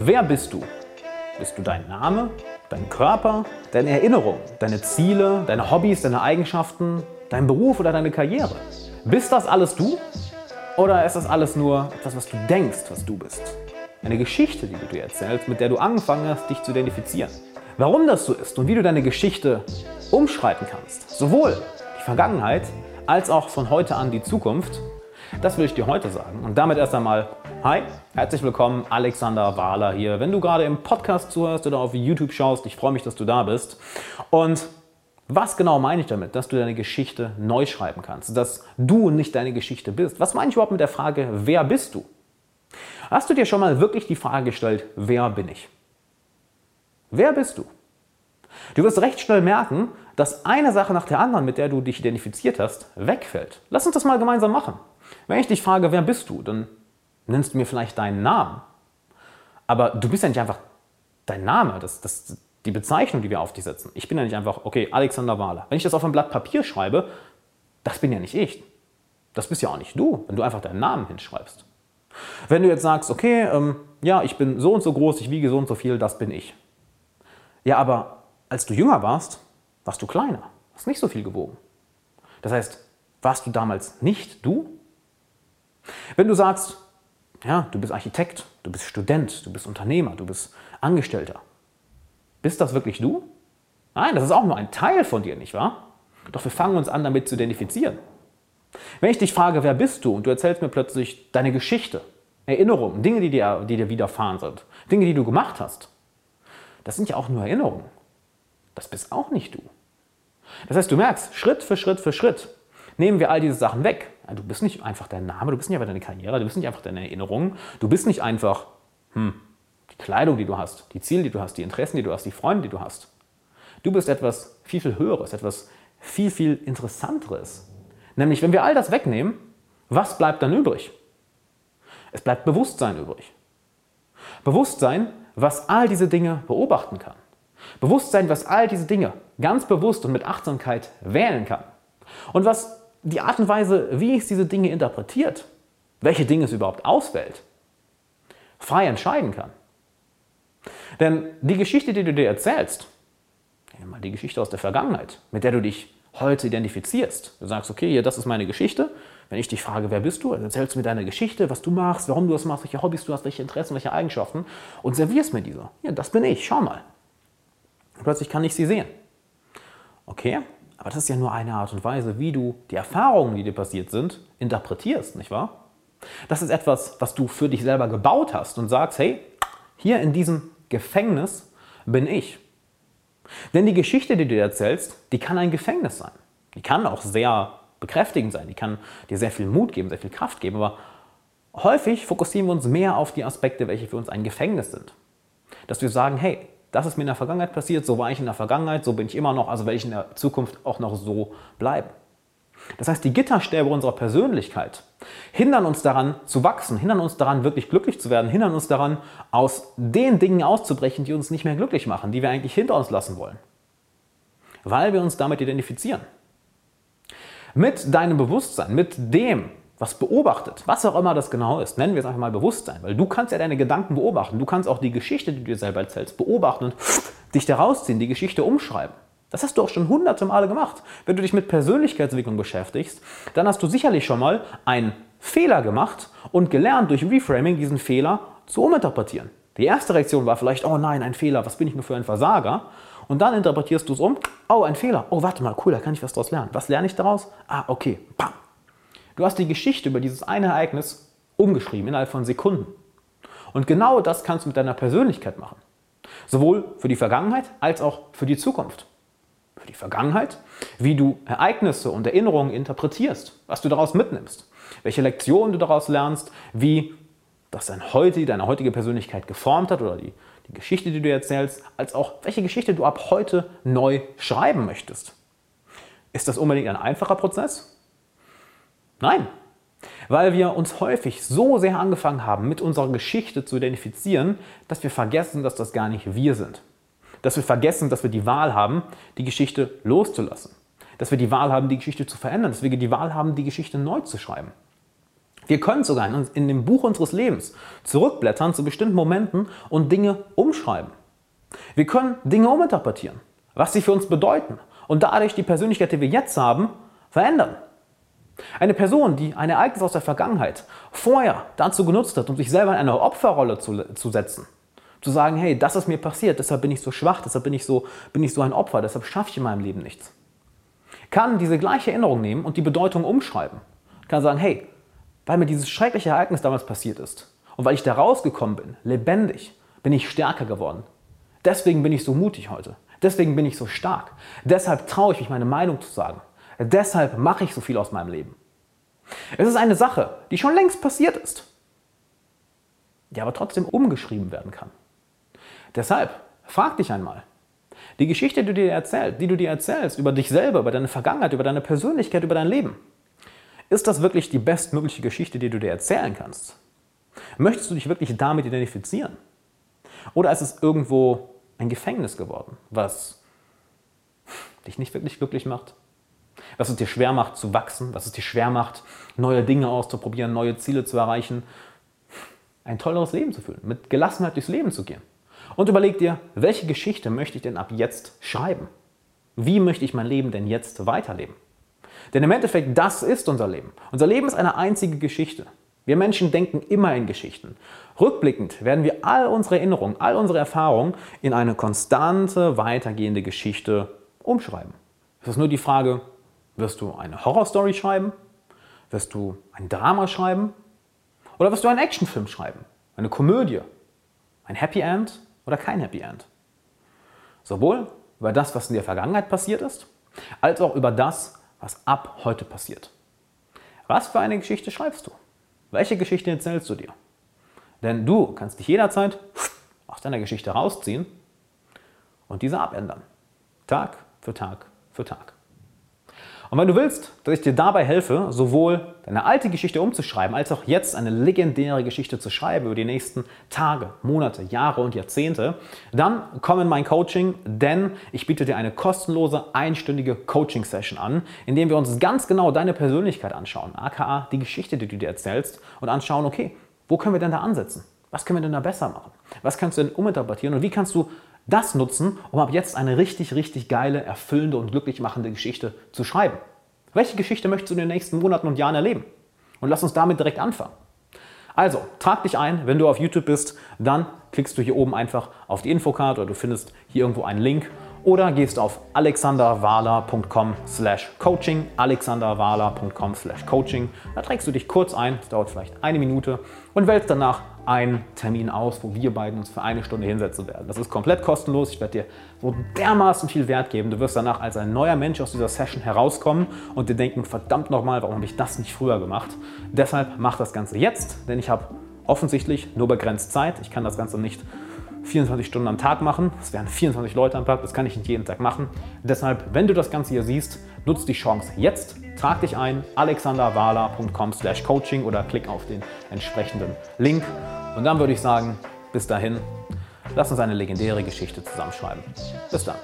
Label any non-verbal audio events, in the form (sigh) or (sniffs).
Wer bist du? Bist du dein Name, dein Körper, deine Erinnerungen, deine Ziele, deine Hobbys, deine Eigenschaften, dein Beruf oder deine Karriere? Bist das alles du? Oder ist das alles nur etwas, was du denkst, was du bist? Eine Geschichte, die du dir erzählst, mit der du angefangen hast, dich zu identifizieren. Warum das so ist und wie du deine Geschichte umschreiben kannst, sowohl die Vergangenheit als auch von heute an die Zukunft, das will ich dir heute sagen. Und damit erst einmal, hi, herzlich willkommen, Alexander Wahler hier. Wenn du gerade im Podcast zuhörst oder auf YouTube schaust, ich freue mich, dass du da bist. Und was genau meine ich damit, dass du deine Geschichte neu schreiben kannst, dass du nicht deine Geschichte bist? Was meine ich überhaupt mit der Frage, wer bist du? Hast du dir schon mal wirklich die Frage gestellt, wer bin ich? Wer bist du? Du wirst recht schnell merken, dass eine Sache nach der anderen, mit der du dich identifiziert hast, wegfällt. Lass uns das mal gemeinsam machen. Wenn ich dich frage, wer bist du, dann nennst du mir vielleicht deinen Namen. Aber du bist ja nicht einfach dein Name, das, das, die Bezeichnung, die wir auf dich setzen. Ich bin ja nicht einfach, okay, Alexander Wahler. Wenn ich das auf ein Blatt Papier schreibe, das bin ja nicht ich. Das bist ja auch nicht du, wenn du einfach deinen Namen hinschreibst. Wenn du jetzt sagst, okay, ähm, ja, ich bin so und so groß, ich wiege so und so viel, das bin ich. Ja, aber als du jünger warst, warst du kleiner, hast nicht so viel gewogen. Das heißt, warst du damals nicht du? Wenn du sagst, ja, du bist Architekt, du bist Student, du bist Unternehmer, du bist Angestellter, bist das wirklich du? Nein, das ist auch nur ein Teil von dir, nicht wahr? Doch wir fangen uns an, damit zu identifizieren. Wenn ich dich frage, wer bist du, und du erzählst mir plötzlich deine Geschichte, Erinnerungen, Dinge, die dir, die dir widerfahren sind, Dinge, die du gemacht hast, das sind ja auch nur Erinnerungen. Das bist auch nicht du. Das heißt, du merkst, Schritt für Schritt für Schritt nehmen wir all diese Sachen weg. Du bist nicht einfach dein Name, du bist nicht einfach deine Karriere, du bist nicht einfach deine Erinnerungen, du bist nicht einfach hm, die Kleidung, die du hast, die Ziele, die du hast, die Interessen, die du hast, die Freunde, die du hast. Du bist etwas viel, viel Höheres, etwas viel, viel Interessanteres. Nämlich, wenn wir all das wegnehmen, was bleibt dann übrig? Es bleibt Bewusstsein übrig. Bewusstsein, was all diese Dinge beobachten kann. Bewusstsein, was all diese Dinge ganz bewusst und mit Achtsamkeit wählen kann. Und was die Art und Weise, wie es diese Dinge interpretiert, welche Dinge es überhaupt auswählt, frei entscheiden kann. Denn die Geschichte, die du dir erzählst, mal die Geschichte aus der Vergangenheit, mit der du dich heute identifizierst. Du sagst, okay, hier, das ist meine Geschichte. Wenn ich dich frage, wer bist du, erzählst du mir deine Geschichte, was du machst, warum du das machst, welche Hobbys du hast, welche Interessen, welche Eigenschaften und servierst mir diese. Ja, das bin ich, schau mal. Und plötzlich kann ich sie sehen. Okay, aber das ist ja nur eine Art und Weise, wie du die Erfahrungen, die dir passiert sind, interpretierst, nicht wahr? Das ist etwas, was du für dich selber gebaut hast und sagst, hey, hier in diesem Gefängnis bin ich. Denn die Geschichte, die du dir erzählst, die kann ein Gefängnis sein. Die kann auch sehr bekräftigend sein, die kann dir sehr viel Mut geben, sehr viel Kraft geben, aber häufig fokussieren wir uns mehr auf die Aspekte, welche für uns ein Gefängnis sind. Dass wir sagen, hey, das ist mir in der Vergangenheit passiert, so war ich in der Vergangenheit, so bin ich immer noch, also werde ich in der Zukunft auch noch so bleiben. Das heißt, die Gitterstäbe unserer Persönlichkeit hindern uns daran zu wachsen, hindern uns daran wirklich glücklich zu werden, hindern uns daran aus den Dingen auszubrechen, die uns nicht mehr glücklich machen, die wir eigentlich hinter uns lassen wollen. Weil wir uns damit identifizieren. Mit deinem Bewusstsein, mit dem, was beobachtet, was auch immer das genau ist, nennen wir es einfach mal Bewusstsein, weil du kannst ja deine Gedanken beobachten, du kannst auch die Geschichte, die du dir selber erzählst, beobachten und (sniffs) dich daraus ziehen, die Geschichte umschreiben. Das hast du auch schon hunderte Male gemacht. Wenn du dich mit Persönlichkeitsentwicklung beschäftigst, dann hast du sicherlich schon mal einen Fehler gemacht und gelernt, durch Reframing diesen Fehler zu uminterpretieren. Die erste Reaktion war vielleicht, oh nein, ein Fehler, was bin ich nur für ein Versager? Und dann interpretierst du es um, oh, ein Fehler, oh, warte mal, cool, da kann ich was daraus lernen. Was lerne ich daraus? Ah, okay, bam, Du hast die Geschichte über dieses eine Ereignis umgeschrieben innerhalb von Sekunden. Und genau das kannst du mit deiner Persönlichkeit machen. Sowohl für die Vergangenheit als auch für die Zukunft. Für die Vergangenheit, wie du Ereignisse und Erinnerungen interpretierst, was du daraus mitnimmst, welche Lektionen du daraus lernst, wie das dein heute, deine heutige Persönlichkeit geformt hat oder die, die Geschichte, die du erzählst, als auch welche Geschichte du ab heute neu schreiben möchtest. Ist das unbedingt ein einfacher Prozess? Nein, weil wir uns häufig so sehr angefangen haben, mit unserer Geschichte zu identifizieren, dass wir vergessen, dass das gar nicht wir sind. Dass wir vergessen, dass wir die Wahl haben, die Geschichte loszulassen. Dass wir die Wahl haben, die Geschichte zu verändern. Dass wir die Wahl haben, die Geschichte neu zu schreiben. Wir können sogar in, in dem Buch unseres Lebens zurückblättern zu bestimmten Momenten und Dinge umschreiben. Wir können Dinge uminterpretieren, was sie für uns bedeuten und dadurch die Persönlichkeit, die wir jetzt haben, verändern. Eine Person, die ein Ereignis aus der Vergangenheit vorher dazu genutzt hat, um sich selber in eine Opferrolle zu, zu setzen, zu sagen, hey, das ist mir passiert, deshalb bin ich so schwach, deshalb bin ich so, bin ich so ein Opfer, deshalb schaffe ich in meinem Leben nichts, kann diese gleiche Erinnerung nehmen und die Bedeutung umschreiben. Kann sagen, hey, weil mir dieses schreckliche Ereignis damals passiert ist und weil ich da rausgekommen bin, lebendig, bin ich stärker geworden. Deswegen bin ich so mutig heute. Deswegen bin ich so stark. Deshalb traue ich mich, meine Meinung zu sagen. Deshalb mache ich so viel aus meinem Leben. Es ist eine Sache, die schon längst passiert ist, die aber trotzdem umgeschrieben werden kann. Deshalb frag dich einmal, die Geschichte, die du dir erzählst, die du dir erzählst über dich selber, über deine Vergangenheit, über deine Persönlichkeit, über dein Leben, ist das wirklich die bestmögliche Geschichte, die du dir erzählen kannst? Möchtest du dich wirklich damit identifizieren? Oder ist es irgendwo ein Gefängnis geworden, was dich nicht wirklich glücklich macht? Was es dir schwer macht zu wachsen, was es dir schwer macht, neue Dinge auszuprobieren, neue Ziele zu erreichen, ein tolleres Leben zu fühlen, mit Gelassenheit durchs Leben zu gehen. Und überleg dir, welche Geschichte möchte ich denn ab jetzt schreiben? Wie möchte ich mein Leben denn jetzt weiterleben? Denn im Endeffekt, das ist unser Leben. Unser Leben ist eine einzige Geschichte. Wir Menschen denken immer in Geschichten. Rückblickend werden wir all unsere Erinnerungen, all unsere Erfahrungen in eine konstante, weitergehende Geschichte umschreiben. Es ist nur die Frage, wirst du eine Horrorstory schreiben? Wirst du ein Drama schreiben? Oder wirst du einen Actionfilm schreiben? Eine Komödie? Ein Happy End oder kein Happy End? Sowohl über das, was in der Vergangenheit passiert ist, als auch über das, was ab heute passiert. Was für eine Geschichte schreibst du? Welche Geschichte erzählst du dir? Denn du kannst dich jederzeit aus deiner Geschichte rausziehen und diese abändern. Tag für Tag für Tag. Und wenn du willst, dass ich dir dabei helfe, sowohl deine alte Geschichte umzuschreiben, als auch jetzt eine legendäre Geschichte zu schreiben über die nächsten Tage, Monate, Jahre und Jahrzehnte, dann komm in mein Coaching, denn ich biete dir eine kostenlose einstündige Coaching-Session an, in dem wir uns ganz genau deine Persönlichkeit anschauen, aka die Geschichte, die du dir erzählst und anschauen, okay, wo können wir denn da ansetzen? Was können wir denn da besser machen? Was kannst du denn uminterpretieren und wie kannst du das nutzen, um ab jetzt eine richtig, richtig geile, erfüllende und glücklich machende Geschichte zu schreiben. Welche Geschichte möchtest du in den nächsten Monaten und Jahren erleben? Und lass uns damit direkt anfangen. Also, trag dich ein, wenn du auf YouTube bist, dann klickst du hier oben einfach auf die Infocard oder du findest hier irgendwo einen Link oder gehst auf alexanderwala.com slash coaching, alexanderwala.com slash coaching. Da trägst du dich kurz ein, das dauert vielleicht eine Minute und wählst danach einen Termin aus, wo wir beiden uns für eine Stunde hinsetzen werden. Das ist komplett kostenlos. Ich werde dir so dermaßen viel Wert geben. Du wirst danach als ein neuer Mensch aus dieser Session herauskommen und dir denken, verdammt nochmal, warum habe ich das nicht früher gemacht? Deshalb mach das Ganze jetzt, denn ich habe offensichtlich nur begrenzt Zeit. Ich kann das Ganze nicht 24 Stunden am Tag machen. Das wären 24 Leute am Tag, das kann ich nicht jeden Tag machen. Deshalb, wenn du das Ganze hier siehst, nutzt die Chance jetzt, trag dich ein, alexanderwala.com slash coaching oder klick auf den entsprechenden Link und dann würde ich sagen, bis dahin, lass uns eine legendäre Geschichte zusammenschreiben. Bis dann.